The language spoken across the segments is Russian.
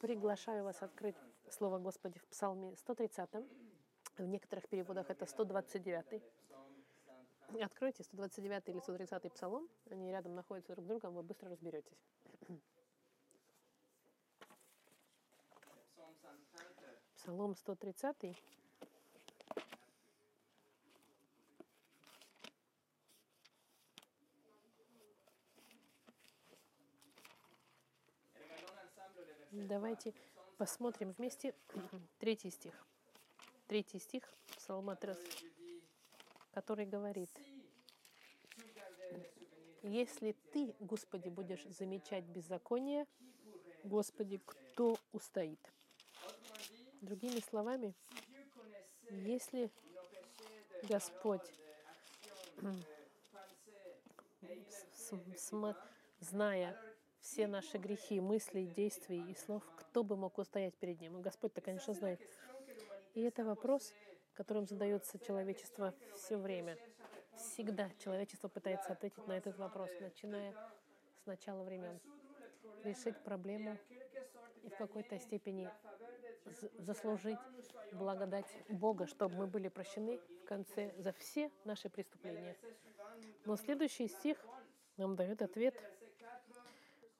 Приглашаю вас открыть Слово Господи в Псалме 130. В некоторых переводах это 129. Откройте 129 или 130 Псалом. Они рядом находятся друг с другом, вы быстро разберетесь. Псалом 130. Давайте посмотрим вместе третий стих. Третий стих Псалма 3, который говорит, «Если ты, Господи, будешь замечать беззаконие, Господи, кто устоит?» Другими словами, если Господь, зная все наши грехи, мысли, действий и слов, кто бы мог устоять перед Ним? И Господь-то, конечно, знает. И это вопрос, которым задается человечество все время. Всегда человечество пытается ответить на этот вопрос, начиная с начала времен. Решить проблему и в какой-то степени заслужить благодать Бога, чтобы мы были прощены в конце за все наши преступления. Но следующий стих нам дает ответ.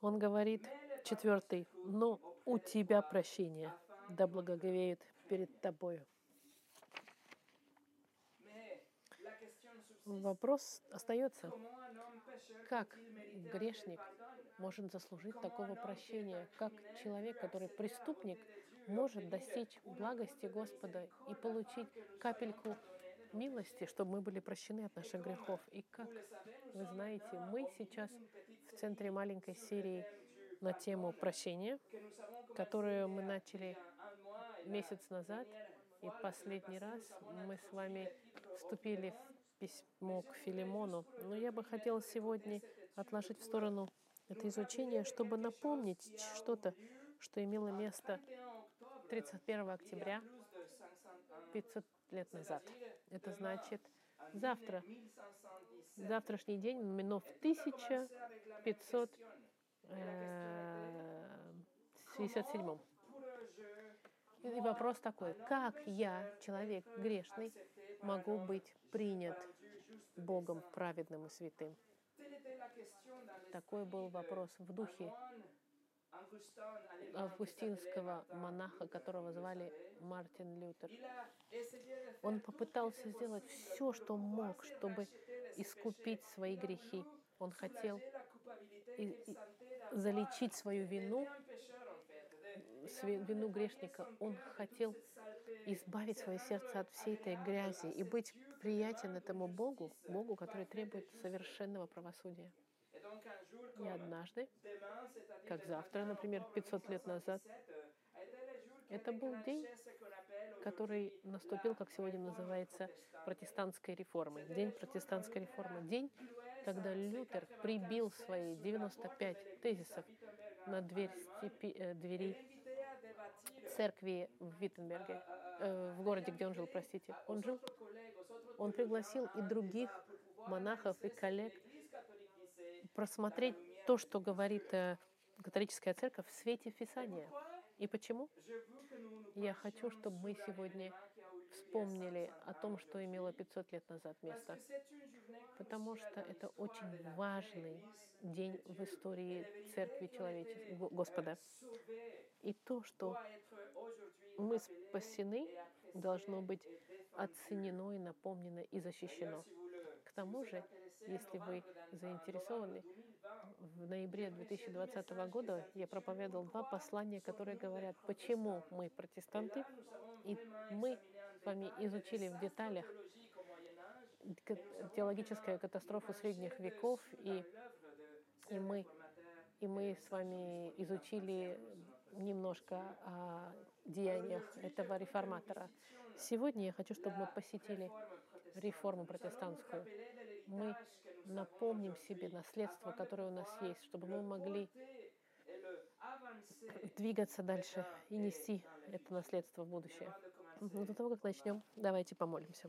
Он говорит, четвертый, но у тебя прощение, да благоговеет перед тобою. Вопрос остается, как грешник может заслужить такого прощения, как человек, который преступник, может достичь благости Господа и получить капельку милости, чтобы мы были прощены от наших грехов. И как вы знаете, мы сейчас центре маленькой серии на тему прощения, которую мы начали месяц назад. И последний раз мы с вами вступили в письмо к Филимону. Но я бы хотела сегодня отложить в сторону это изучение, чтобы напомнить что-то, что имело место 31 октября 500 лет назад. Это значит завтра, завтрашний день, минут 1567. И вопрос такой, как я, человек грешный, могу быть принят Богом праведным и святым? Такой был вопрос в духе августинского монаха, которого звали Мартин Лютер. Он попытался сделать все, что мог, чтобы искупить свои грехи. Он хотел залечить свою вину, вину грешника. Он хотел избавить свое сердце от всей этой грязи и быть приятен этому Богу, Богу, который требует совершенного правосудия. И однажды, как завтра, например, 500 лет назад, это был день, который наступил, как сегодня называется, протестантской реформы. День протестантской реформы. День, когда Лютер прибил свои 95 тезисов на дверь степи, э, двери церкви в Виттенберге, э, в городе, где он жил, простите. Он жил. Он пригласил и других монахов и коллег просмотреть то, что говорит э, католическая церковь в свете Писания. И почему? Я хочу, чтобы мы сегодня вспомнили о том, что имело 500 лет назад место. Потому что это очень важный день в истории Церкви Человечества, Господа. И то, что мы спасены, должно быть оценено и напомнено и защищено. К тому же, если вы заинтересованы, в ноябре 2020 года я проповедовал два послания, которые говорят, почему мы протестанты, и мы с вами изучили в деталях теологическую катастрофу средних веков, и, и, мы, и мы с вами изучили немножко о деяниях этого реформатора. Сегодня я хочу, чтобы мы посетили реформу протестантскую. Мы напомним себе наследство, которое у нас есть, чтобы мы могли двигаться дальше и нести это наследство в будущее. Но до того, как начнем, давайте помолимся.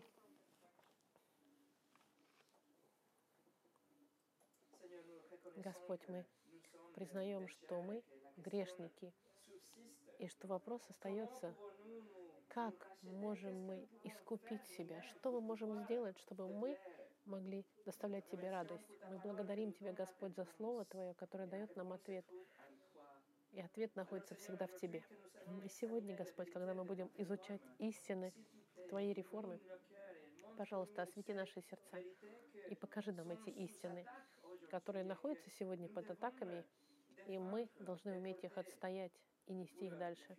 Господь, мы признаем, что мы грешники, И что вопрос остается, как можем мы искупить себя, что мы можем сделать, чтобы мы могли доставлять Тебе радость. Мы благодарим Тебя, Господь, за Слово Твое, которое дает нам ответ. И ответ находится всегда в Тебе. И сегодня, Господь, когда мы будем изучать истины Твоей реформы, пожалуйста, освети наши сердца и покажи нам эти истины, которые находятся сегодня под атаками, и мы должны уметь их отстоять и нести их дальше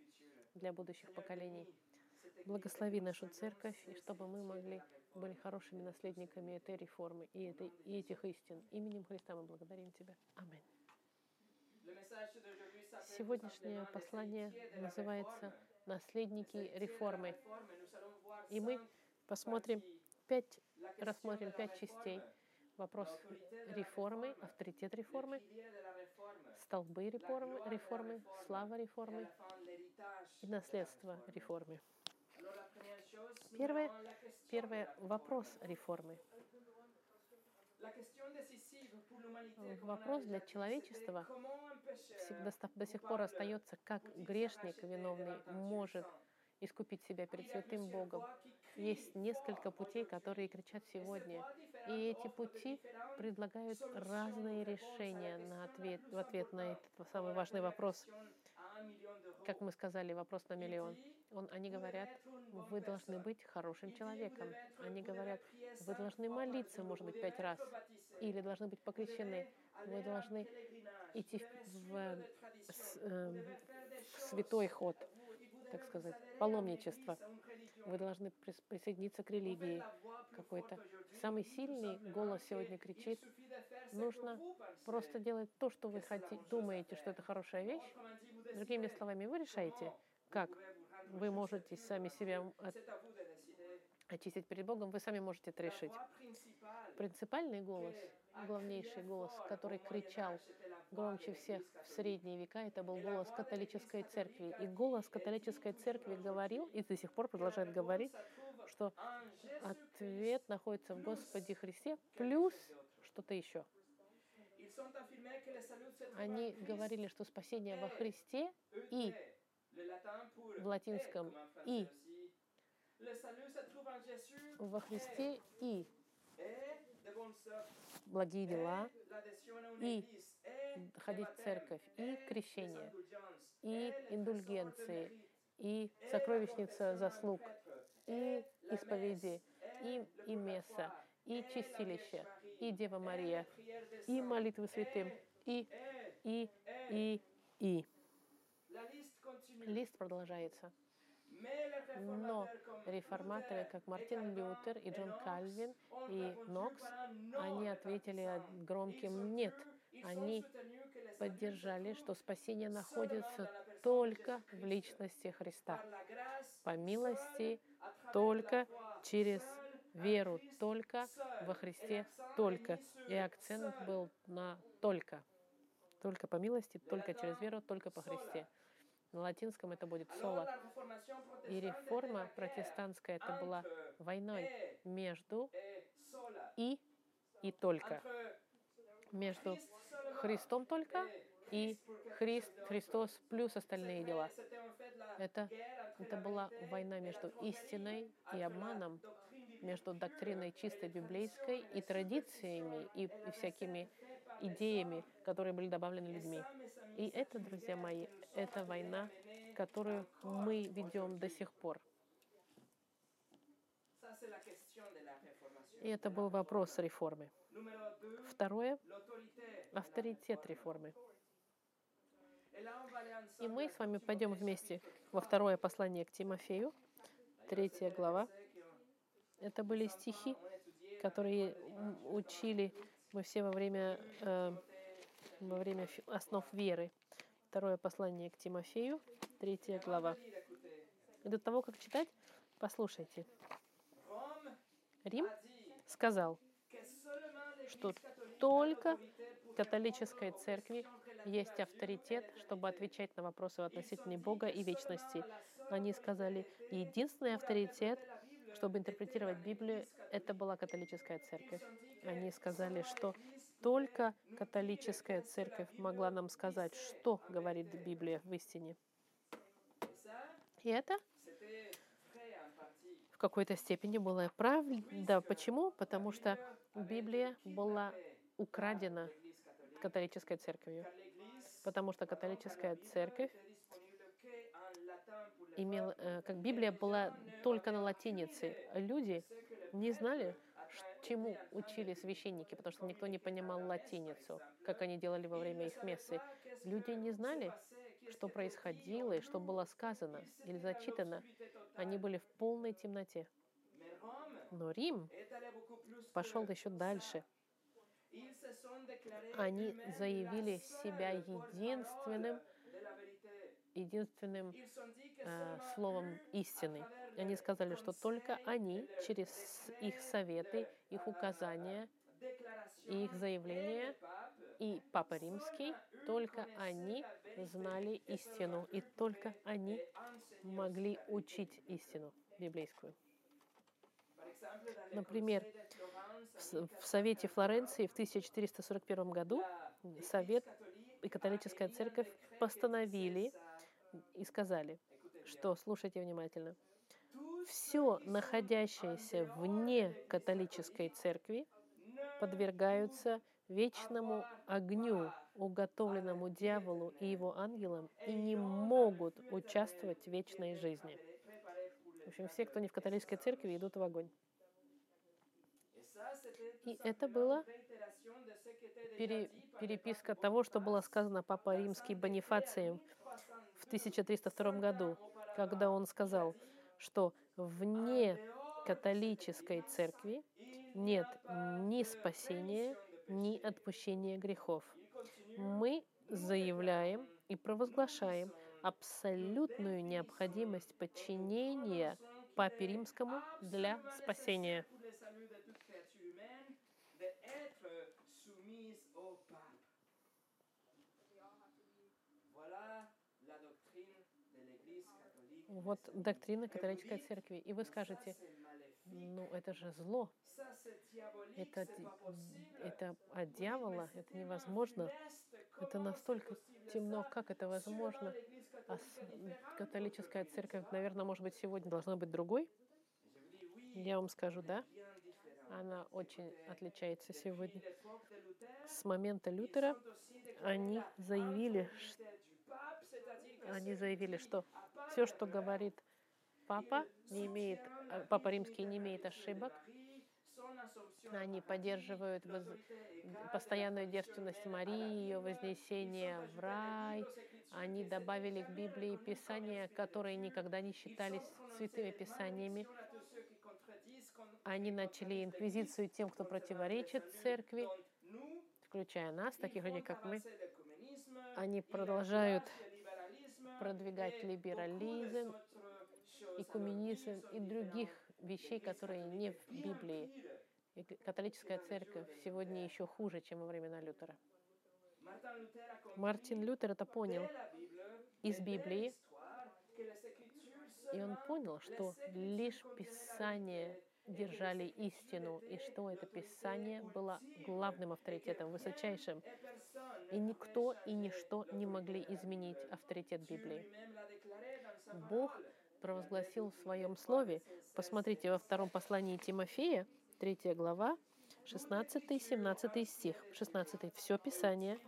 для будущих поколений. Благослови нашу церковь, и чтобы мы могли были хорошими наследниками этой реформы и, этой, и этих истин. Именем Христа мы благодарим Тебя. Аминь. Сегодняшнее послание называется «Наследники реформы». И мы посмотрим пять, рассмотрим пять частей. Вопрос реформы, авторитет реформы, столбы реформы, реформы слава реформы и наследство реформы. Первое, первый вопрос реформы. Вопрос для человечества всегда до сих пор остается, как грешник виновный может искупить себя перед святым Богом. Есть несколько путей, которые кричат сегодня. И эти пути предлагают разные решения на ответ, в ответ на этот самый важный вопрос. Как мы сказали, вопрос на миллион. Он, они говорят, вы должны быть хорошим человеком. Они говорят, вы должны молиться, может быть, пять раз. Или должны быть покрещены. Вы должны идти в, в, э, в святой ход, так сказать, паломничество. Вы должны присоединиться к религии какой-то. Самый сильный голос сегодня кричит, нужно просто делать то, что вы хотите, думаете, что это хорошая вещь. Другими словами, вы решаете, как вы можете сами себя очистить перед Богом, вы сами можете это решить. Принципальный голос, главнейший голос, который кричал громче всех в средние века, это был голос католической церкви. И голос католической церкви говорил, и до сих пор продолжает говорить, что ответ находится в Господе Христе, плюс что-то еще. Они говорили, что спасение во Христе и в латинском и во Христе и благие дела, и ходить в церковь, и крещение, и индульгенции, и сокровищница заслуг, и исповеди, и, и месса, и чистилище, и Дева Мария, и молитвы святым, и, и, и, и. Лист продолжается. Но реформаторы, как Мартин Лютер и Джон Кальвин и Нокс, они ответили громким «нет». Они поддержали, что спасение находится только в личности Христа. По милости, только через веру, только во Христе, только. И акцент был на «только». Только по милости, только через веру, только по Христе. На латинском это будет соло. И реформа протестантская это была войной между и и только. Между Христом только и Христ, Христос плюс остальные дела. Это, это была война между истиной и обманом, между доктриной чистой библейской и традициями, и, и всякими идеями, которые были добавлены людьми. И это, друзья мои, это война, которую мы ведем до сих пор. И это был вопрос реформы. Второе — авторитет реформы. И мы с вами пойдем вместе во второе послание к Тимофею, третья глава. Это были стихи, которые учили мы все во время э, во время основ веры. Второе послание к Тимофею, третья глава. И до того, как читать, послушайте. Рим сказал, что только католической церкви есть авторитет, чтобы отвечать на вопросы относительно Бога и вечности. Они сказали, единственный авторитет, чтобы интерпретировать Библию, это была католическая церковь. Они сказали, что только католическая церковь могла нам сказать, что говорит Библия в истине. И это в какой-то степени было правда. Почему? Потому что Библия была украдена католической церковью. Потому что католическая церковь имела, э, как Библия была только на латинице. Люди не знали, чему учили священники, потому что никто не понимал латиницу, как они делали во время их мессы. Люди не знали, что происходило и что было сказано или зачитано. Они были в полной темноте. Но Рим пошел еще дальше. Они заявили себя единственным, единственным э, словом истины. Они сказали, что только они через их советы, их указания, и их заявления и Папа Римский, только они знали истину, и только они могли учить истину библейскую. Например, в Совете Флоренции в 1441 году Совет и католическая церковь постановили и сказали, что, слушайте внимательно, все находящееся вне католической церкви подвергаются вечному огню, уготовленному дьяволу и его ангелам, и не могут участвовать в вечной жизни. В общем, все, кто не в католической церкви, идут в огонь. И это было пере, переписка того, что было сказано Папа Римский Бонифацием 1302 году, когда он сказал, что вне католической церкви нет ни спасения, ни отпущения грехов. Мы заявляем и провозглашаем абсолютную необходимость подчинения Папе Римскому для спасения. Вот доктрина католической церкви. И вы скажете, ну это же зло. Это, это от дьявола, это невозможно. Это настолько темно, как это возможно? А католическая церковь, наверное, может быть, сегодня должна быть другой? Я вам скажу, да. Она очень отличается сегодня. С момента Лютера они заявили, что они заявили, что все, что говорит папа, не имеет, э, папа римский не имеет ошибок. Они поддерживают воз... постоянную девственность Марии, ее вознесение в рай. Они добавили к Библии писания, которые никогда не считались святыми писаниями. Они начали инквизицию тем, кто противоречит церкви, включая нас, таких людей, как мы. Они продолжают продвигать либерализм, экуменизм и других вещей, которые не в Библии. И католическая церковь сегодня еще хуже, чем во времена Лютера. Мартин Лютер это понял из Библии, и он понял, что лишь Писание держали истину, и что это Писание было главным авторитетом, высочайшим. И никто и ничто не могли изменить авторитет Библии. Бог провозгласил в своем слове, посмотрите во втором послании Тимофея, 3 глава, 16-17 стих. 16. «Все Писание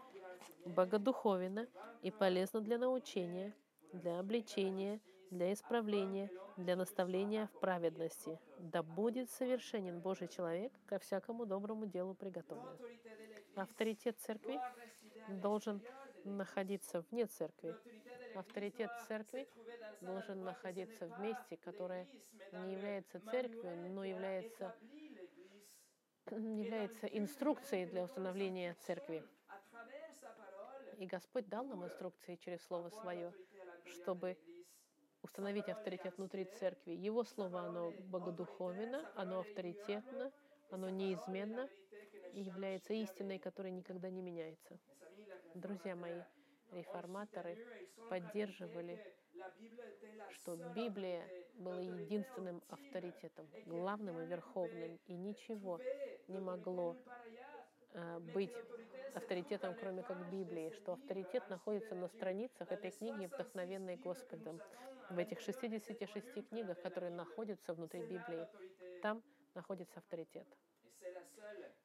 богодуховенно и полезно для научения, для обличения, для исправления, для наставления в праведности. Да будет совершенен Божий человек ко всякому доброму делу приготовлен». Авторитет церкви должен находиться вне церкви. Авторитет церкви должен находиться в месте, которое не является церковью, но является, является инструкцией для установления церкви. И Господь дал нам инструкции через Слово Свое, чтобы установить авторитет внутри церкви. Его Слово, оно богодуховенно, оно авторитетно, оно неизменно и является истиной, которая никогда не меняется. Друзья мои, реформаторы поддерживали, что Библия была единственным авторитетом, главным и верховным, и ничего не могло э, быть авторитетом, кроме как Библии, что авторитет находится на страницах этой книги, вдохновенной Господом. В этих 66 книгах, которые находятся внутри Библии, там находится авторитет.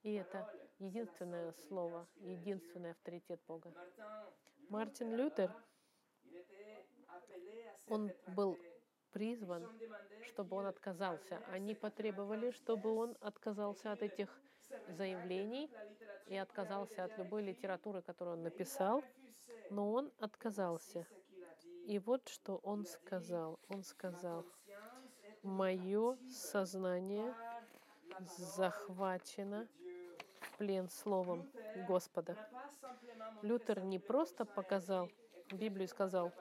И это единственное слово, единственный авторитет Бога. Мартин Лютер, он был призван, чтобы он отказался. Они потребовали, чтобы он отказался от этих заявлений и отказался от любой литературы, которую он написал, но он отказался. И вот что он сказал. Он сказал, мое сознание захвачено в плен словом Господа. Лютер не просто показал Библию и сказал,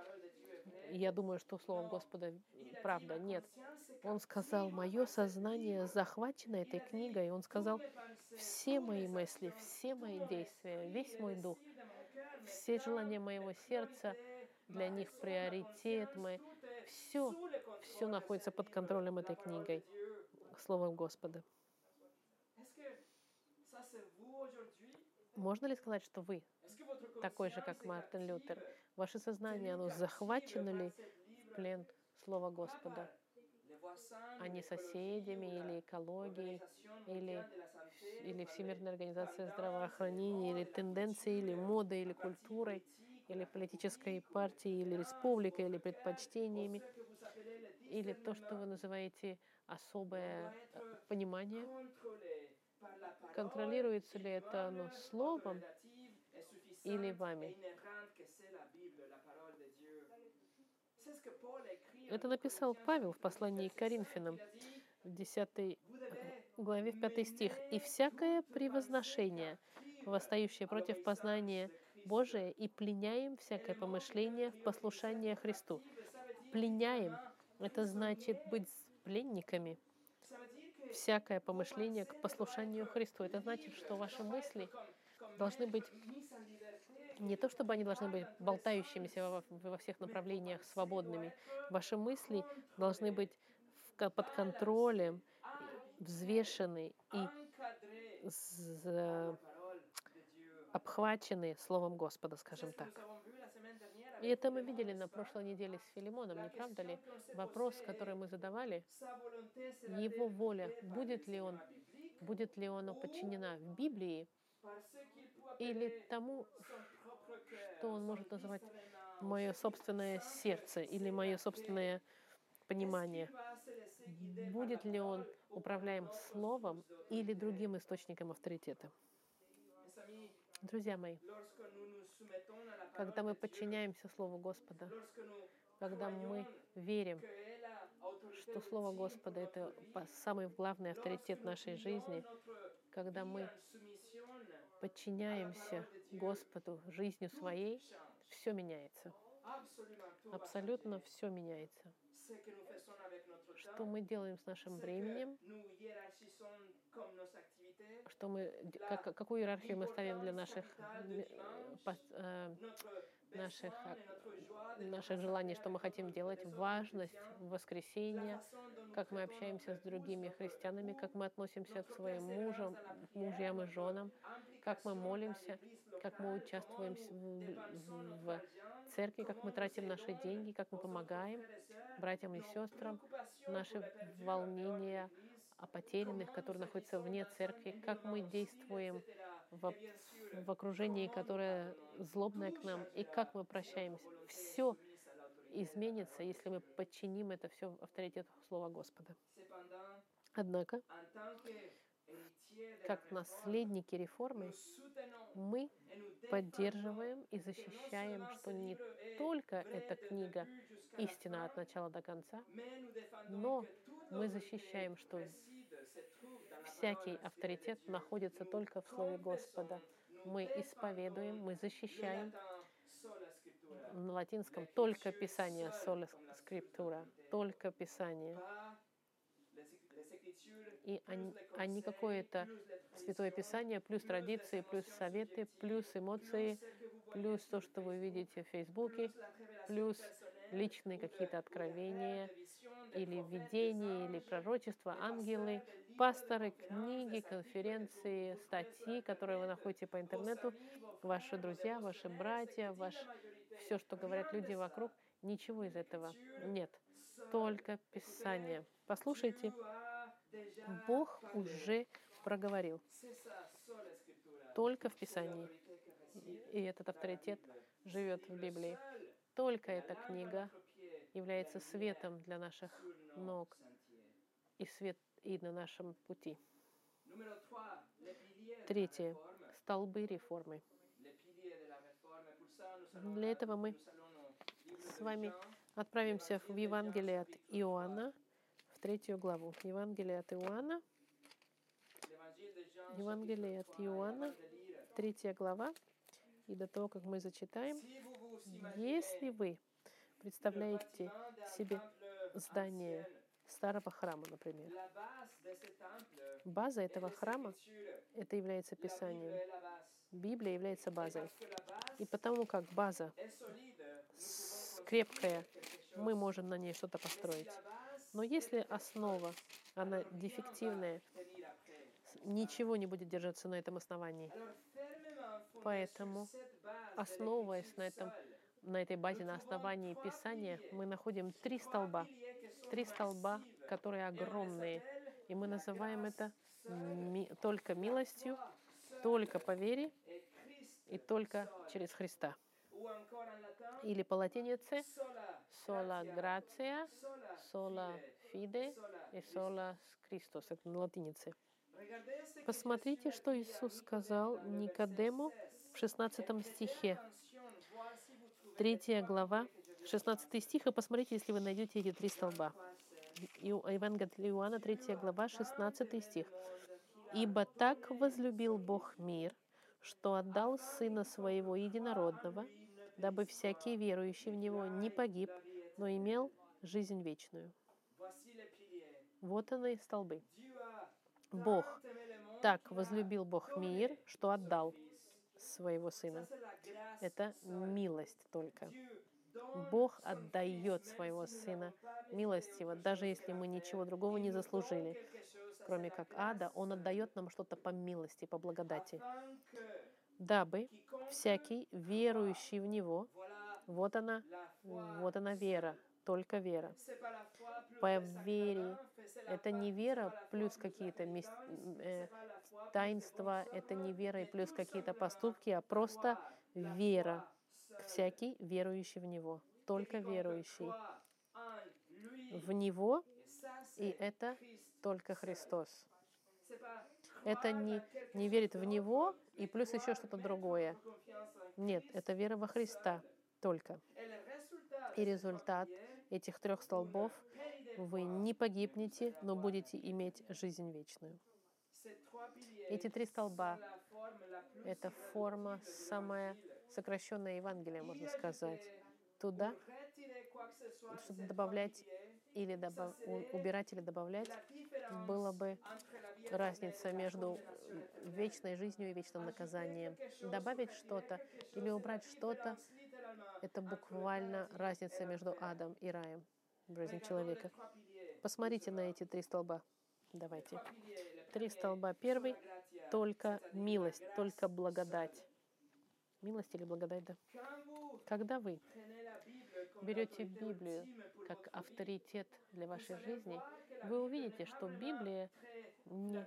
я думаю, что словом Господа правда. Нет. Он сказал, мое сознание захвачено этой книгой. Он сказал, все мои мысли, все мои действия, весь мой дух, все желания моего сердца, для них приоритет, мы, все, все находится под контролем этой книгой, Словом Господа. Можно ли сказать, что вы такой же, как Мартин Лютер? Ваше сознание, оно захвачено ли в плен Слова Господа? а не соседями или экологией, или, или Всемирной организацией здравоохранения, или тенденцией, или модой, или культурой, или политической партией, или республикой, или предпочтениями, или то, что вы называете особое э, понимание. Контролируется ли это оно словом или вами? Это написал Павел в послании к Коринфянам в 10 главе, в 5 стих. «И всякое превозношение, восстающее против познания Божия, и пленяем всякое помышление в послушание Христу». Пленяем — это значит быть пленниками. Всякое помышление к послушанию Христу. Это значит, что ваши мысли должны быть не то, чтобы они должны быть болтающимися во, всех направлениях, свободными. Ваши мысли должны быть под контролем, взвешены и обхвачены Словом Господа, скажем так. И это мы видели на прошлой неделе с Филимоном, не правда ли? Вопрос, который мы задавали, его воля, будет ли он, будет ли оно подчинена в Библии или тому, что он может называть мое собственное сердце или мое собственное понимание. Будет ли он управляем словом или другим источником авторитета? Друзья мои, когда мы подчиняемся Слову Господа, когда мы верим, что Слово Господа — это самый главный авторитет нашей жизни, когда мы подчиняемся Господу жизнью своей, все меняется. Абсолютно все меняется. Что мы делаем с нашим временем, что мы, как, какую иерархию мы ставим для наших, э, наших, наших желаний, что мы хотим делать, важность воскресения, как мы общаемся с другими христианами, как мы относимся к своим мужам, мужьям и женам, как мы молимся, как мы участвуем в, в церкви, как мы тратим наши деньги, как мы помогаем братьям и сестрам, наши волнения о потерянных, которые находятся вне церкви, как мы действуем в, в окружении, которое злобное к нам, и как мы прощаемся. Все изменится, если мы подчиним это все авторитету Слова Господа. Однако, как наследники реформы, мы поддерживаем и защищаем, что не только эта книга истина от начала до конца, но мы защищаем, что всякий авторитет находится только в Слове Господа. Мы исповедуем, мы защищаем на латинском только Писание, сола скриптура, только Писание и а не какое-то Святое Писание, плюс традиции, плюс советы, плюс эмоции, плюс то, что вы видите в Фейсбуке, плюс личные какие-то откровения, или видения, или пророчества, ангелы, пасторы, книги, конференции, статьи, которые вы находите по интернету, ваши друзья, ваши братья, ваш... все, что говорят люди вокруг, ничего из этого нет. Только Писание. Послушайте, Бог уже проговорил. Только в Писании. И этот авторитет живет в Библии. Только эта книга является светом для наших ног и свет и на нашем пути. Третье. Столбы реформы. Для этого мы с вами отправимся в Евангелие от Иоанна, в третью главу. Евангелие от Иоанна. Евангелие от Иоанна, третья глава. И до того, как мы зачитаем, если вы представляете себе здание старого храма, например, база этого храма, это является Писанием. Библия является базой. И потому как база крепкая, мы можем на ней что-то построить. Но если основа, она дефективная, ничего не будет держаться на этом основании. Поэтому, основываясь на, этом, на этой базе, на основании Писания, мы находим три столба. Три столба, которые огромные. И мы называем это ми- только милостью, только по вере и только через Христа. Или по латинице sola gratia, sola fide и sola Christus. Это на латинице. Посмотрите, что Иисус сказал Никодему в 16 стихе. Третья глава, 16 стих, и посмотрите, если вы найдете эти три столба. Евангелие Иоанна, 3 глава, 16 стих. «Ибо так возлюбил Бог мир, что отдал Сына Своего Единородного, дабы всякий верующий в Него не погиб, но имел жизнь вечную». Вот они столбы. Бог. Так возлюбил Бог мир, что отдал своего Сына. Это милость только. Бог отдает своего Сына милостиво, даже если мы ничего другого не заслужили, кроме как ада, Он отдает нам что-то по милости, по благодати, дабы всякий верующий в Него, вот она, вот она вера, только вера. По вере это не вера плюс какие-то э, таинства, это не вера и плюс какие-то поступки, а просто вера. Всякий верующий в Него, только верующий в Него, и это только Христос. Это не, не верит в Него и плюс еще что-то другое. Нет, это вера во Христа только. И результат этих трех столбов вы не погибнете, но будете иметь жизнь вечную. Эти три столба — это форма самая сокращенная Евангелия, можно сказать. Туда что-то добавлять или добав... убирать или добавлять было бы разница между вечной жизнью и вечным наказанием. Добавить что-то или убрать что-то — это буквально разница между адом и раем в жизни человека. Посмотрите на эти три столба. Давайте. Три столба. Первый — только милость, только благодать. Милость или благодать, да? Когда вы берете Библию как авторитет для вашей жизни, вы увидите, что Библия не,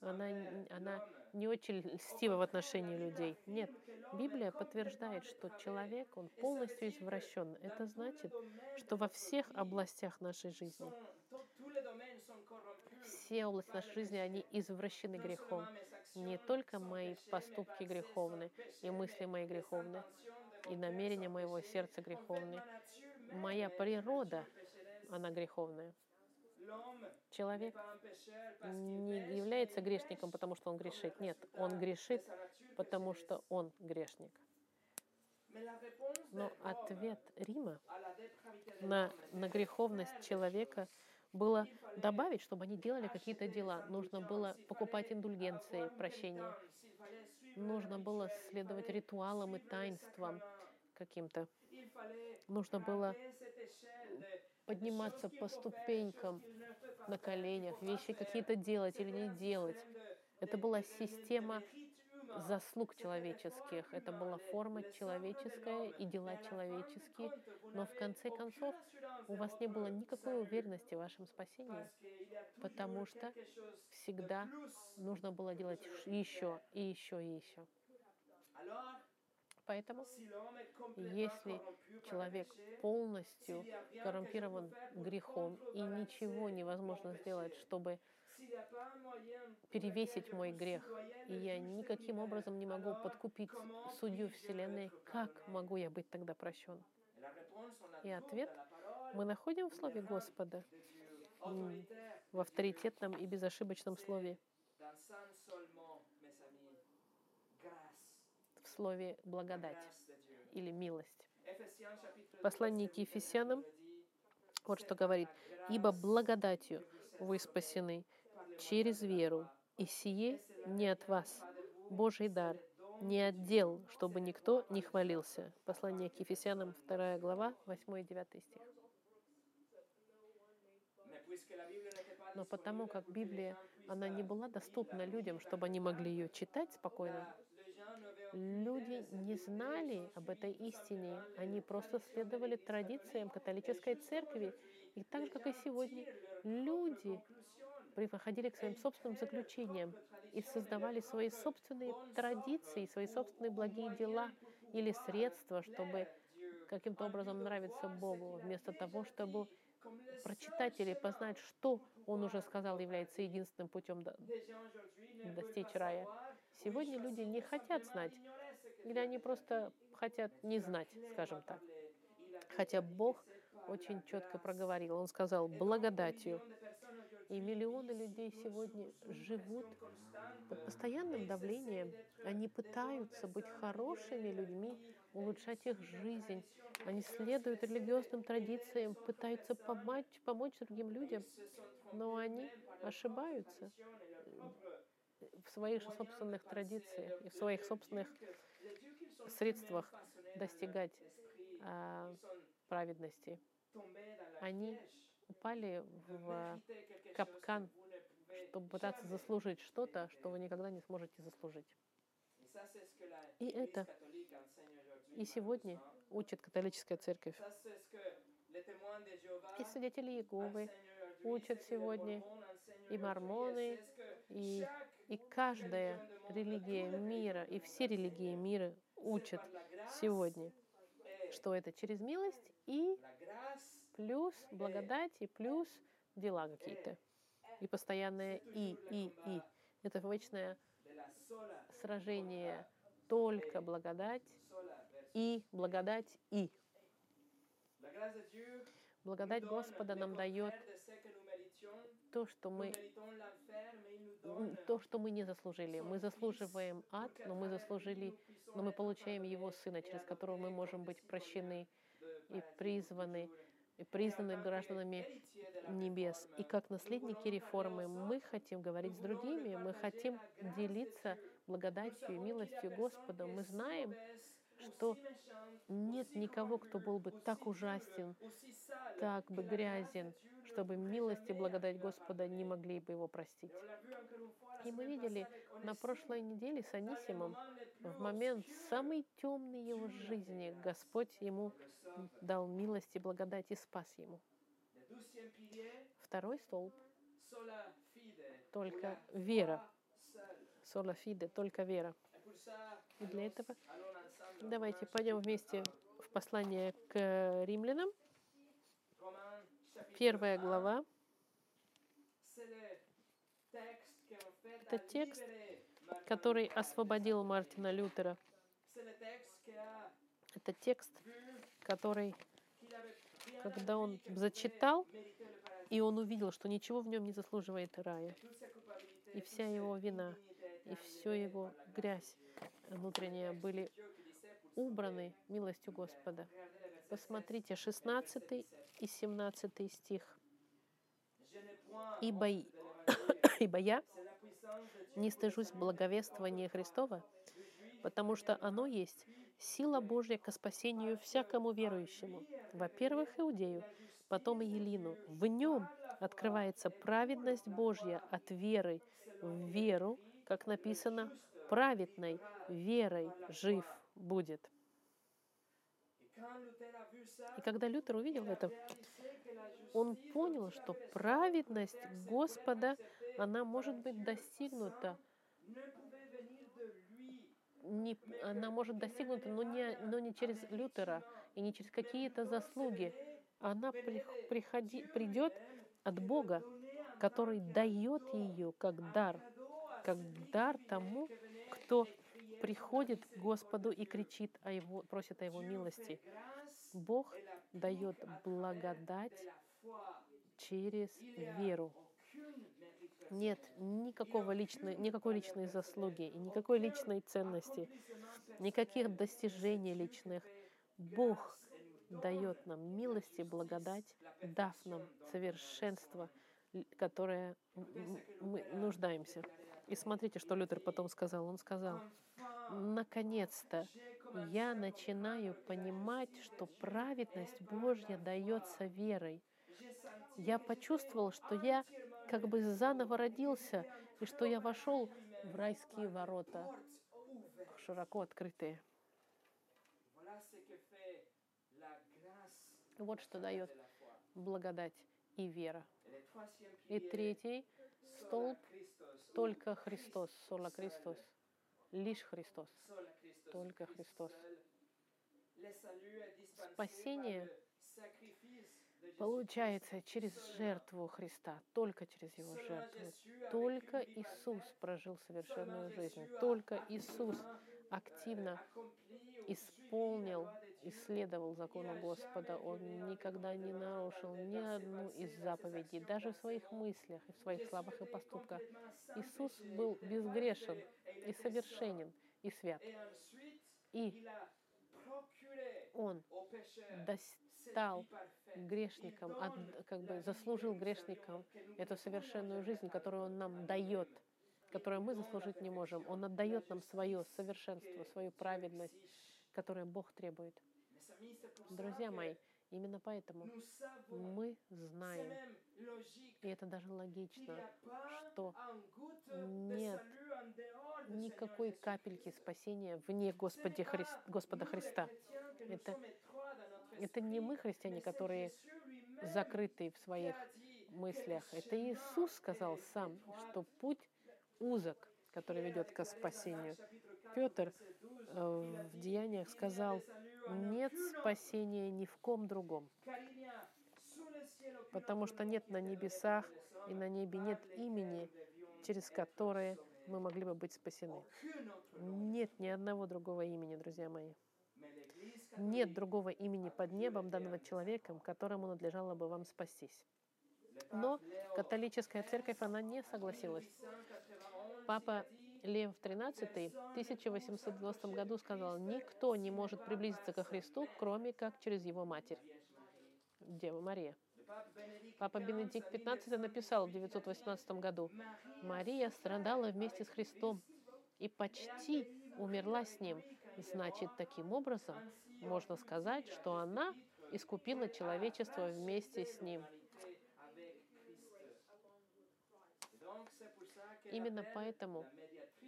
она, она не очень льстива в отношении людей. Нет, Библия подтверждает, что человек, он полностью извращен. Это значит, что во всех областях нашей жизни, все области нашей жизни, они извращены грехом. Не только мои поступки греховны, и мысли мои греховны, и намерения моего сердца греховны. Моя природа, она греховная. Человек не является грешником, потому что он грешит. Нет, он грешит, потому что он грешник. Но ответ Рима на, на греховность человека было добавить, чтобы они делали какие-то дела. Нужно было покупать индульгенции, прощения. Нужно было следовать ритуалам и таинствам, каким-то. Нужно было подниматься по ступенькам на коленях, вещи какие-то делать или не делать. Это была система заслуг человеческих. Это была форма человеческая и дела человеческие. Но в конце концов у вас не было никакой уверенности в вашем спасении, потому что всегда нужно было делать еще и еще и еще. Поэтому, если человек полностью коррумпирован грехом и ничего невозможно сделать, чтобы перевесить мой грех, и я никаким образом не могу подкупить судью Вселенной, как могу я быть тогда прощен? И ответ? мы находим в Слове Господа, в авторитетном и безошибочном Слове, в Слове благодать или милость. Послание к Ефесянам вот что говорит. «Ибо благодатью вы спасены через веру, и сие не от вас, Божий дар, не отдел, чтобы никто не хвалился». Послание к Ефесянам, 2 глава, 8 и 9 стих. Но потому как Библия, она не была доступна людям, чтобы они могли ее читать спокойно, люди не знали об этой истине, они просто следовали традициям католической церкви. И так же, как и сегодня, люди приходили к своим собственным заключениям и создавали свои собственные традиции, свои собственные благие дела или средства, чтобы каким-то образом нравиться Богу, вместо того, чтобы прочитать или познать, что Он уже сказал является единственным путем достичь рая. Сегодня люди не хотят знать, или они просто хотят не знать, скажем так. Хотя Бог очень четко проговорил. Он сказал благодатью. И миллионы людей сегодня живут под постоянным давлением. Они пытаются быть хорошими людьми, улучшать их жизнь. Они следуют религиозным традициям, пытаются помочь, помочь другим людям, но они ошибаются в своих собственных традициях и в своих собственных средствах достигать а, праведности. Они упали в капкан, чтобы пытаться заслужить что-то, что вы никогда не сможете заслужить. И это. и сегодня учит католическая церковь. И свидетели Иеговы учат сегодня, и мормоны, и, и каждая религия мира, и все религии мира учат сегодня, что это через милость и плюс благодать, и плюс дела какие-то. И постоянное и, и, и. Это вечное сражение только благодать и благодать и. Благодать Господа нам дает то, что мы то, что мы не заслужили. Мы заслуживаем ад, но мы заслужили, но мы получаем Его Сына, через которого мы можем быть прощены и призваны, и признаны гражданами небес. И как наследники реформы мы хотим говорить с другими, мы хотим делиться благодатью и милостью Господа. Мы знаем, что нет никого, кто был бы так ужасен, так бы грязен, чтобы милость и благодать Господа не могли бы его простить. И мы видели на прошлой неделе с Анисимом, в момент самой темной его жизни, Господь ему дал милость и благодать и спас ему. Второй столб — только вера. Сола фиде, только вера. И для этого давайте пойдем вместе в послание к римлянам, Первая глава. Это текст, который освободил Мартина Лютера. Это текст, который, когда он зачитал, и он увидел, что ничего в нем не заслуживает рая, и вся его вина, и все его грязь внутренняя были убраны милостью Господа. Посмотрите, 16 и 17 стих. «Ибо, ибо я не стыжусь благовествования Христова, потому что оно есть Сила Божья ко спасению всякому верующему. Во-первых, Иудею, потом и Елину. В нем открывается праведность Божья от веры в веру, как написано, праведной верой жив будет. И когда Лютер увидел это, он понял, что праведность Господа, она может быть достигнута не, она может достигнута, но не, но не через Лютера и не через какие-то заслуги. Она при, приходи, придет от Бога, который дает ее как дар, как дар тому, кто приходит к Господу и кричит о его, просит о его милости. Бог дает благодать через веру. Нет никакого личной, никакой личной заслуги и никакой личной ценности, никаких достижений личных. Бог дает нам милости, благодать, дав нам совершенство, которое мы нуждаемся. И смотрите, что Лютер потом сказал. Он сказал, наконец-то я начинаю понимать, что праведность Божья дается верой. Я почувствовал, что я как бы заново родился, и что я вошел в райские ворота, широко открытые. Вот что дает благодать и вера. И третий столб — только Христос, сола Христос, лишь Христос, только Христос. Спасение получается через жертву Христа, только через Его жертву. Только Иисус прожил совершенную жизнь, только Иисус активно исполнил, исследовал закону Господа. Он никогда не нарушил ни одну из заповедей, даже в своих мыслях, в своих словах и поступках. Иисус был безгрешен и совершенен и свят. И Он достал грешникам, как бы заслужил грешникам эту совершенную жизнь, которую Он нам дает, которую мы заслужить не можем. Он отдает нам свое совершенство, свою праведность, которую Бог требует. Друзья мои, именно поэтому мы знаем, и это даже логично, что нет никакой капельки спасения вне Господи Хри... Господа Христа. Это это не мы, христиане, которые закрыты в своих мыслях. Это Иисус сказал сам, что путь узок, который ведет к спасению. Петр э, в Деяниях сказал, нет спасения ни в ком другом, потому что нет на небесах и на небе нет имени, через которое мы могли бы быть спасены. Нет ни одного другого имени, друзья мои. Нет другого имени под небом, данного человеком, которому надлежало бы вам спастись. Но католическая церковь, она не согласилась. Папа Лев XIII в 1890 году сказал, никто не может приблизиться ко Христу, кроме как через его матерь, Дева Мария. Папа Бенедикт XV написал в 918 году, Мария страдала вместе с Христом и почти умерла с ним. Значит, таким образом, можно сказать, что она искупила человечество вместе с ним. Именно поэтому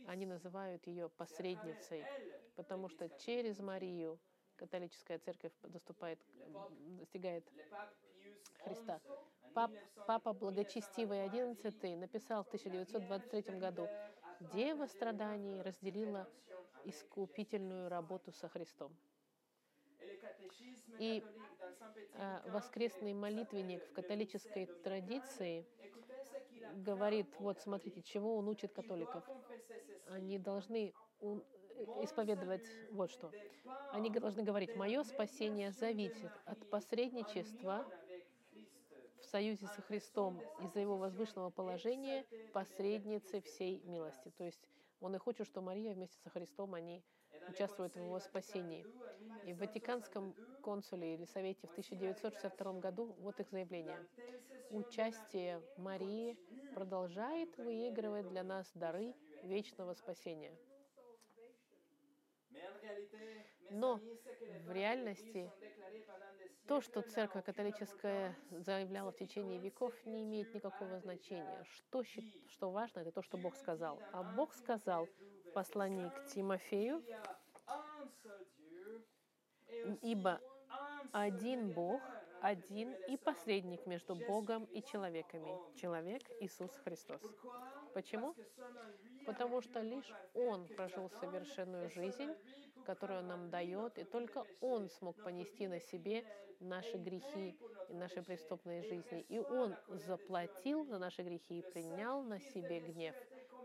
они называют ее посредницей, потому что через Марию католическая церковь доступает, достигает Христа. Пап, папа Благочестивый XI написал в 1923 году, «Дева страданий разделила искупительную работу со Христом». И э, воскресный молитвенник в католической традиции говорит, вот смотрите, чего он учит католиков. Они должны исповедовать вот что. Они должны говорить, мое спасение зависит от посредничества в союзе со Христом из-за его возвышенного положения посредницы всей милости. То есть он и хочет, что Мария вместе со Христом, они участвуют в его спасении. И в Ватиканском консуле или совете в 1962 году вот их заявление. Участие Марии продолжает выигрывать для нас дары вечного спасения. Но в реальности то, что церковь католическая заявляла в течение веков, не имеет никакого значения. Что, что важно, это то, что Бог сказал. А Бог сказал в послании к Тимофею, ибо один Бог, один и посредник между Богом и человеками. Человек Иисус Христос. Почему? Потому что лишь Он прожил совершенную жизнь, которую Он нам дает, и только Он смог понести на себе наши грехи и наши преступные жизни. И Он заплатил за наши грехи и принял на себе гнев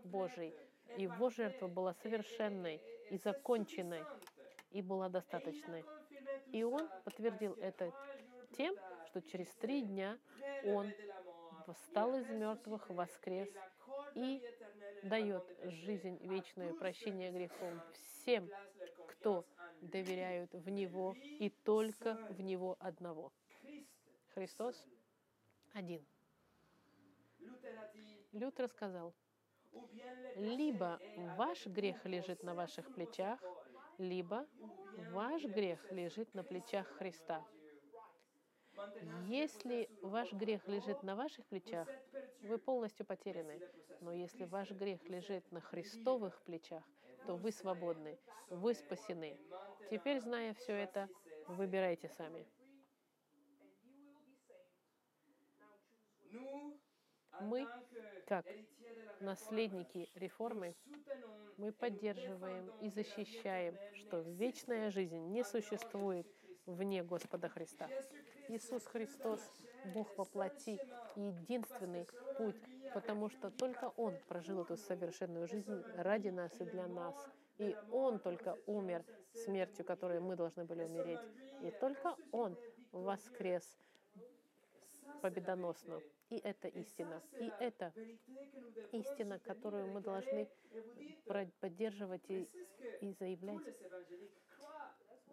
Божий. Его жертва была совершенной и законченной, и была достаточной. И Он подтвердил это тем, что через три дня Он встал из мертвых, воскрес и дает жизнь вечную, прощение грехов всем, кто доверяют в Него и только в Него одного. Христос один. Лютер сказал, либо ваш грех лежит на ваших плечах, либо ваш грех лежит на плечах Христа. Если ваш грех лежит на ваших плечах, вы полностью потеряны. Но если ваш грех лежит на Христовых плечах, то вы свободны, вы спасены. Теперь, зная все это, выбирайте сами. Мы, как наследники реформы, мы поддерживаем и защищаем, что вечная жизнь не существует вне Господа Христа. Иисус Христос, Бог во плоти, единственный путь, потому что только Он прожил эту совершенную жизнь ради нас и для нас. И Он только умер смертью, которой мы должны были умереть. И только Он воскрес победоносно. И это истина. И это истина, которую мы должны поддерживать и, и заявлять.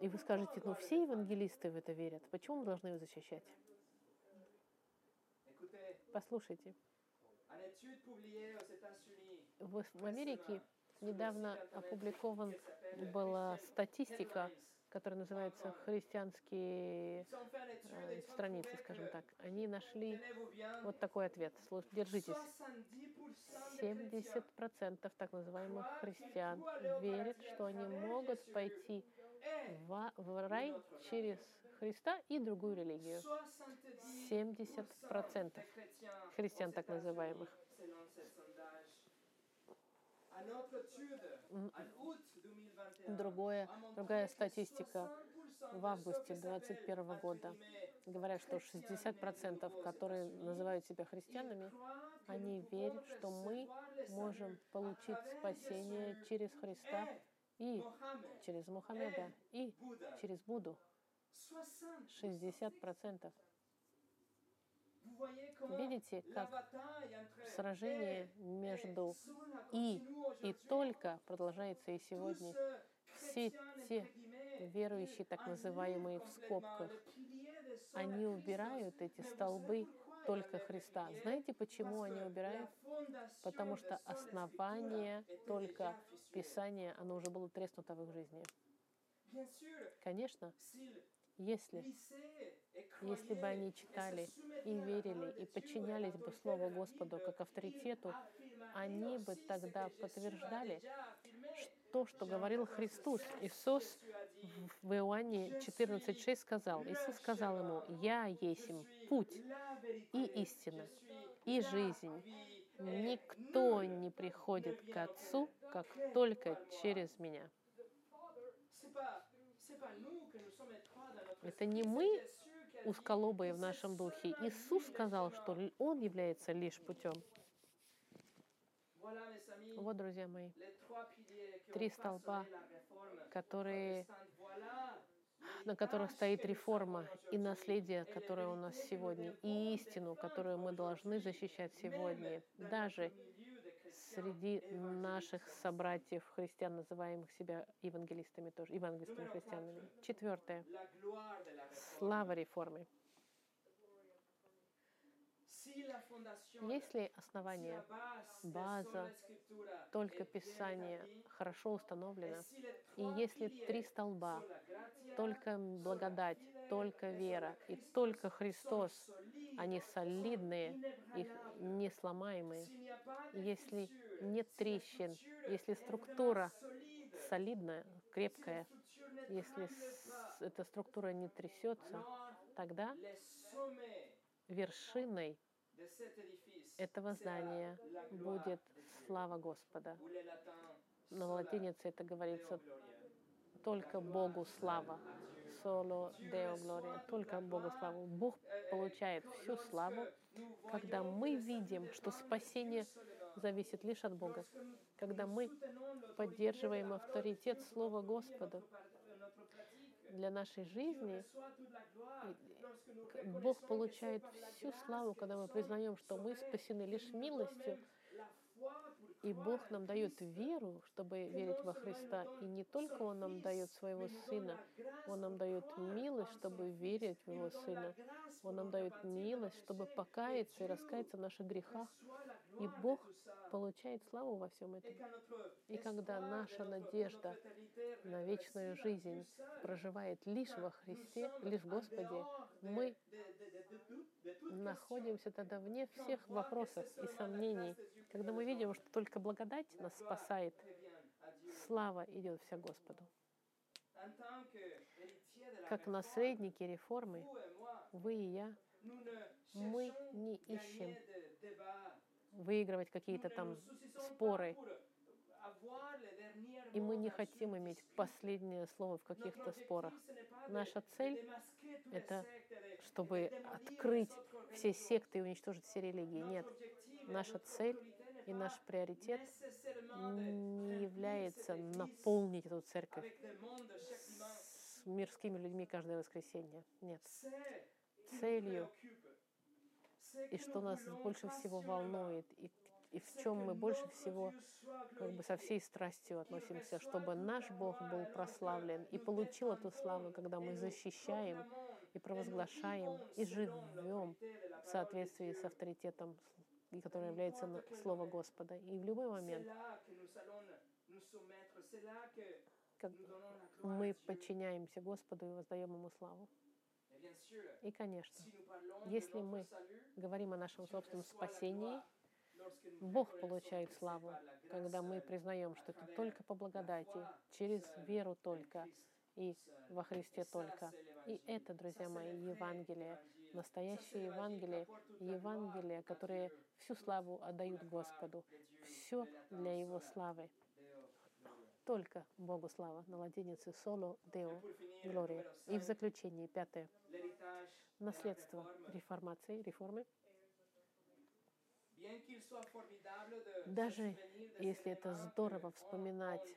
И вы скажете, ну все евангелисты в это верят. Почему мы должны его защищать? Послушайте. В Америке недавно опубликован была статистика, которая называется «Христианские э, страницы», скажем так. Они нашли вот такой ответ. Держитесь. 70% так называемых христиан верят, что они могут пойти в, в рай через Христа и другую религию. 70% христиан так называемых. Другое, другая статистика в августе 2021 года говорят, что 60%, которые называют себя христианами, они верят, что мы можем получить спасение через Христа и через Мухаммеда, и через Будду. 60%. Видите, как сражение между «и» и «только» продолжается и сегодня. Все те верующие, так называемые в скобках, они убирают эти столбы только Христа. Знаете, почему они убирают? Потому что основание только Писания, оно уже было треснуто в их жизни. Конечно, если, если бы они читали и верили, и подчинялись бы Слову Господу как авторитету, они бы тогда подтверждали то, что говорил Христос. Иисус в Иоанне 14,6 сказал, Иисус сказал ему, «Я есть путь и истина, и жизнь. Никто не приходит к Отцу, как только через Меня». Это не мы узколобые в нашем духе. Иисус сказал, что Он является лишь путем. Вот, друзья мои, три столба, которые, на которых стоит реформа и наследие, которое у нас сегодня, и истину, которую мы должны защищать сегодня, даже среди наших собратьев христиан, называемых себя евангелистами тоже, евангельскими христианами. Четвертое. Слава реформы. Если основание, база, только Писание хорошо установлено, и если три столба, только благодать, только вера и только Христос, они солидные, их несломаемые. Если нет трещин, если структура солидная, крепкая, если эта структура не трясется, тогда вершиной этого здания будет слава Господа. На латинице это говорится только Богу слава. Соло Део Глория. Только Богу славу. Бог получает всю славу, когда мы видим, что спасение зависит лишь от Бога. Когда мы поддерживаем авторитет Слова Господа для нашей жизни, Бог получает всю славу, когда мы признаем, что мы спасены лишь милостью, и Бог нам дает веру, чтобы верить во Христа. И не только Он нам дает своего Сына, Он нам дает милость, чтобы верить в Его Сына. Он нам дает милость, чтобы покаяться и раскаяться в наших грехах. И Бог получает славу во всем этом. И когда наша надежда на вечную жизнь проживает лишь во Христе, лишь в Господе, мы находимся тогда вне всех вопросов и сомнений. Когда мы видим, что только благодать нас спасает, слава идет вся Господу. Как наследники реформы, вы и я, мы не ищем выигрывать какие-то там споры. И мы не хотим иметь последнее слово в каких-то спорах. Наша цель — это чтобы открыть все секты и уничтожить все религии. Нет. Наша цель и наш приоритет не является наполнить эту церковь с мирскими людьми каждое воскресенье. Нет. Целью и что нас больше всего волнует, и, и в чем мы больше всего как бы со всей страстью относимся, чтобы наш Бог был прославлен и получил эту славу, когда мы защищаем и провозглашаем и живем в соответствии с авторитетом, который является Слово Господа. И в любой момент как мы подчиняемся Господу и воздаем Ему славу. И, конечно, если мы говорим о нашем собственном спасении, Бог получает славу, когда мы признаем, что это только по благодати, через веру только и во Христе только. И это, друзья мои, Евангелие, настоящее Евангелие, Евангелие, которое всю славу отдают Господу, все для Его славы. Только Богу слава. На латинице соло Део Глория. И в заключение, пятое. Наследство реформации, реформы. Даже если это здорово вспоминать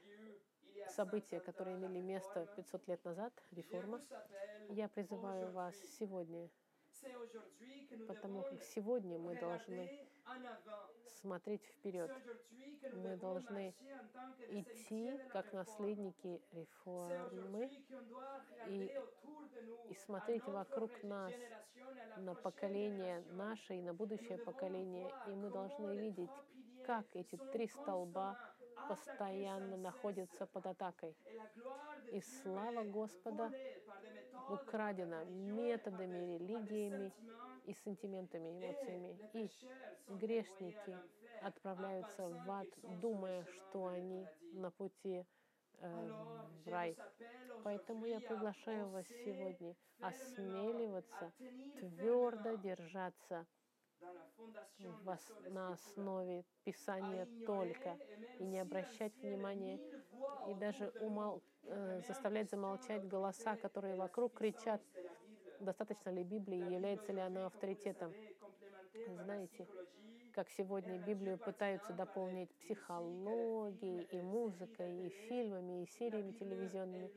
события, которые имели место 500 лет назад, реформа, я призываю вас сегодня, потому как сегодня мы должны смотреть вперед. Мы должны идти как наследники реформы и, и смотреть вокруг нас на поколение наше и на будущее поколение. И мы должны видеть, как эти три столба постоянно находятся под атакой. И слава Господа украдена методами, религиями и сантиментами, эмоциями. И грешники отправляются в ад, думая, что они на пути э, в рай. Поэтому я приглашаю вас сегодня осмеливаться, твердо держаться на основе Писания только и не обращать внимания и даже умол... э, заставлять замолчать голоса, которые вокруг кричат, достаточно ли Библии, является ли она авторитетом. Знаете, как сегодня Библию пытаются дополнить психологией и музыкой, и фильмами, и сериями телевизионными.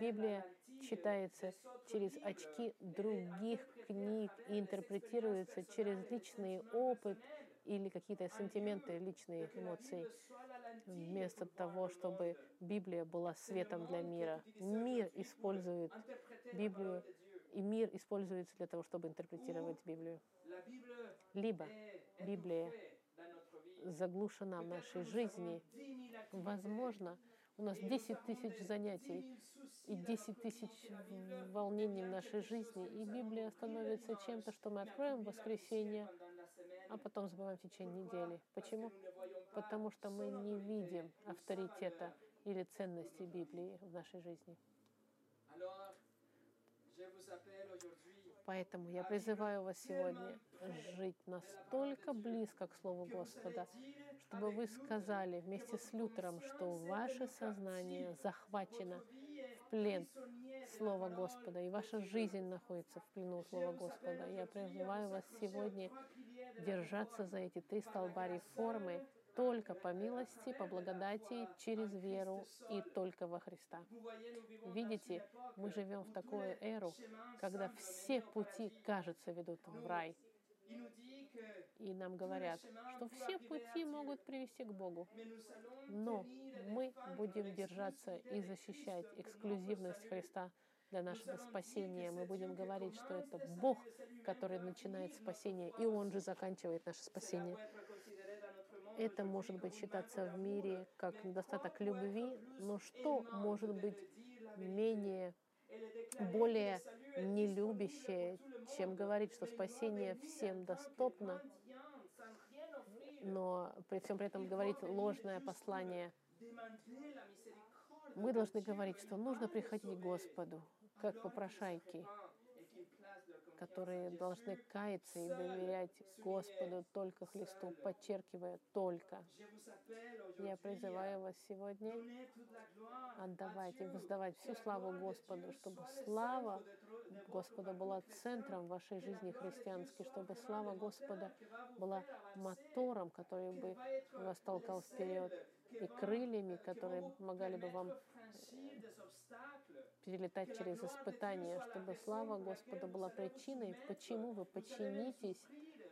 Библия читается через очки других книг и интерпретируется через личный опыт или какие-то сантименты, личные эмоции, вместо того, чтобы Библия была светом для мира. Мир использует Библию и мир используется для того, чтобы интерпретировать Библию. Либо Библия заглушена в нашей жизни. Возможно, у нас 10 тысяч занятий и 10 тысяч волнений в нашей жизни, и Библия становится чем-то, что мы откроем в воскресенье, а потом забываем в течение недели. Почему? Потому что мы не видим авторитета или ценности Библии в нашей жизни. Поэтому я призываю вас сегодня жить настолько близко к Слову Господа, чтобы вы сказали вместе с Лютером, что ваше сознание захвачено в плен Слова Господа, и ваша жизнь находится в плену Слова Господа. Я призываю вас сегодня держаться за эти три столба реформы, только по милости, по благодати, через веру и только во Христа. Видите, мы живем в такую эру, когда все пути, кажется, ведут в рай. И нам говорят, что все пути могут привести к Богу. Но мы будем держаться и защищать эксклюзивность Христа для нашего спасения. Мы будем говорить, что это Бог, который начинает спасение, и Он же заканчивает наше спасение. Это может быть считаться в мире как недостаток любви, но что может быть менее, более нелюбящее, чем говорить, что спасение всем доступно, но при всем при этом говорить ложное послание. Мы должны говорить, что нужно приходить к Господу, как попрошайки, которые должны каяться и доверять Господу только Христу, подчеркивая только. Я призываю вас сегодня отдавать и воздавать всю славу Господу, чтобы слава Господа была центром вашей жизни христианской, чтобы слава Господа была мотором, который бы вас толкал вперед, и крыльями, которые помогали бы вам перелетать через испытания, чтобы слава Господа была причиной, почему вы подчинитесь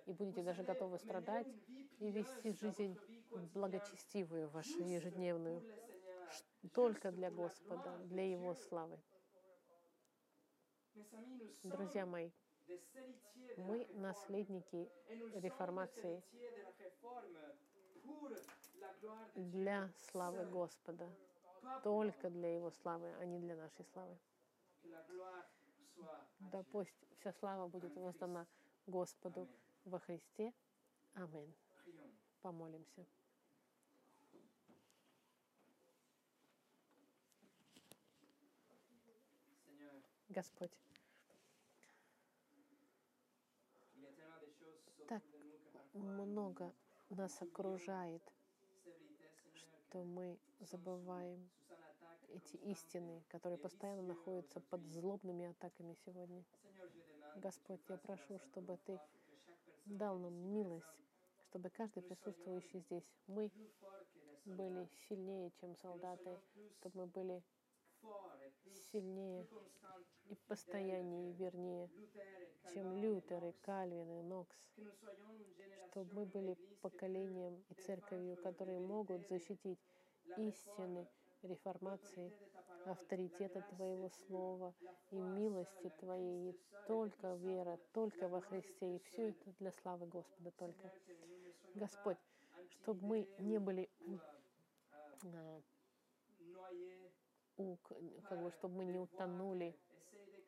и будете даже готовы страдать и вести жизнь благочестивую вашу ежедневную, только для Господа, для Его славы. Друзья мои, мы наследники реформации для славы Господа только для Его славы, а не для нашей славы. Да пусть вся слава будет воздана Господу во Христе. Аминь. Помолимся. Господь, так много нас окружает, что мы забываем эти истины, которые постоянно находятся под злобными атаками сегодня. Господь, я прошу, чтобы Ты дал нам милость, чтобы каждый присутствующий здесь, мы были сильнее, чем солдаты, чтобы мы были сильнее и постояннее, вернее, чем Лютер и Кальвин и Нокс, чтобы мы были поколением и церковью, которые могут защитить истины реформации, авторитета Твоего Слова и милости Твоей, и только вера, только во Христе, и все это для славы Господа только. Господь, чтобы мы не были а, у, как бы, чтобы мы не утонули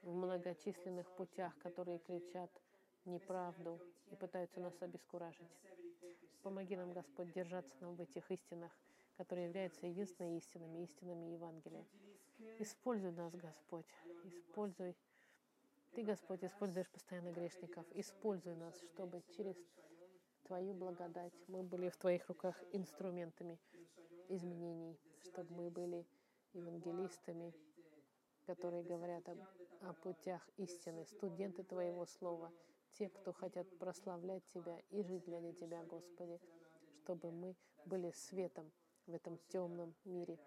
в многочисленных путях, которые кричат неправду и пытаются нас обескуражить. Помоги нам, Господь, держаться нам в этих истинах, которые являются единственными истинами, истинами Евангелия. Используй нас, Господь, используй. Ты, Господь, используешь постоянно грешников. Используй нас, чтобы через Твою благодать мы были в Твоих руках инструментами изменений, чтобы мы были евангелистами, которые говорят об, о путях истины, студенты Твоего Слова, те, кто хотят прославлять Тебя и жить для Тебя, Господи, чтобы мы были светом в этом темном мире.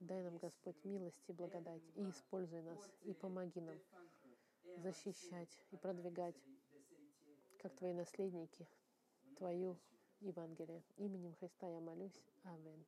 Дай нам, Господь, милость и благодать, и используй нас, и помоги нам защищать и продвигать, как Твои наследники, Твою Евангелие. Именем Христа я молюсь. Аминь.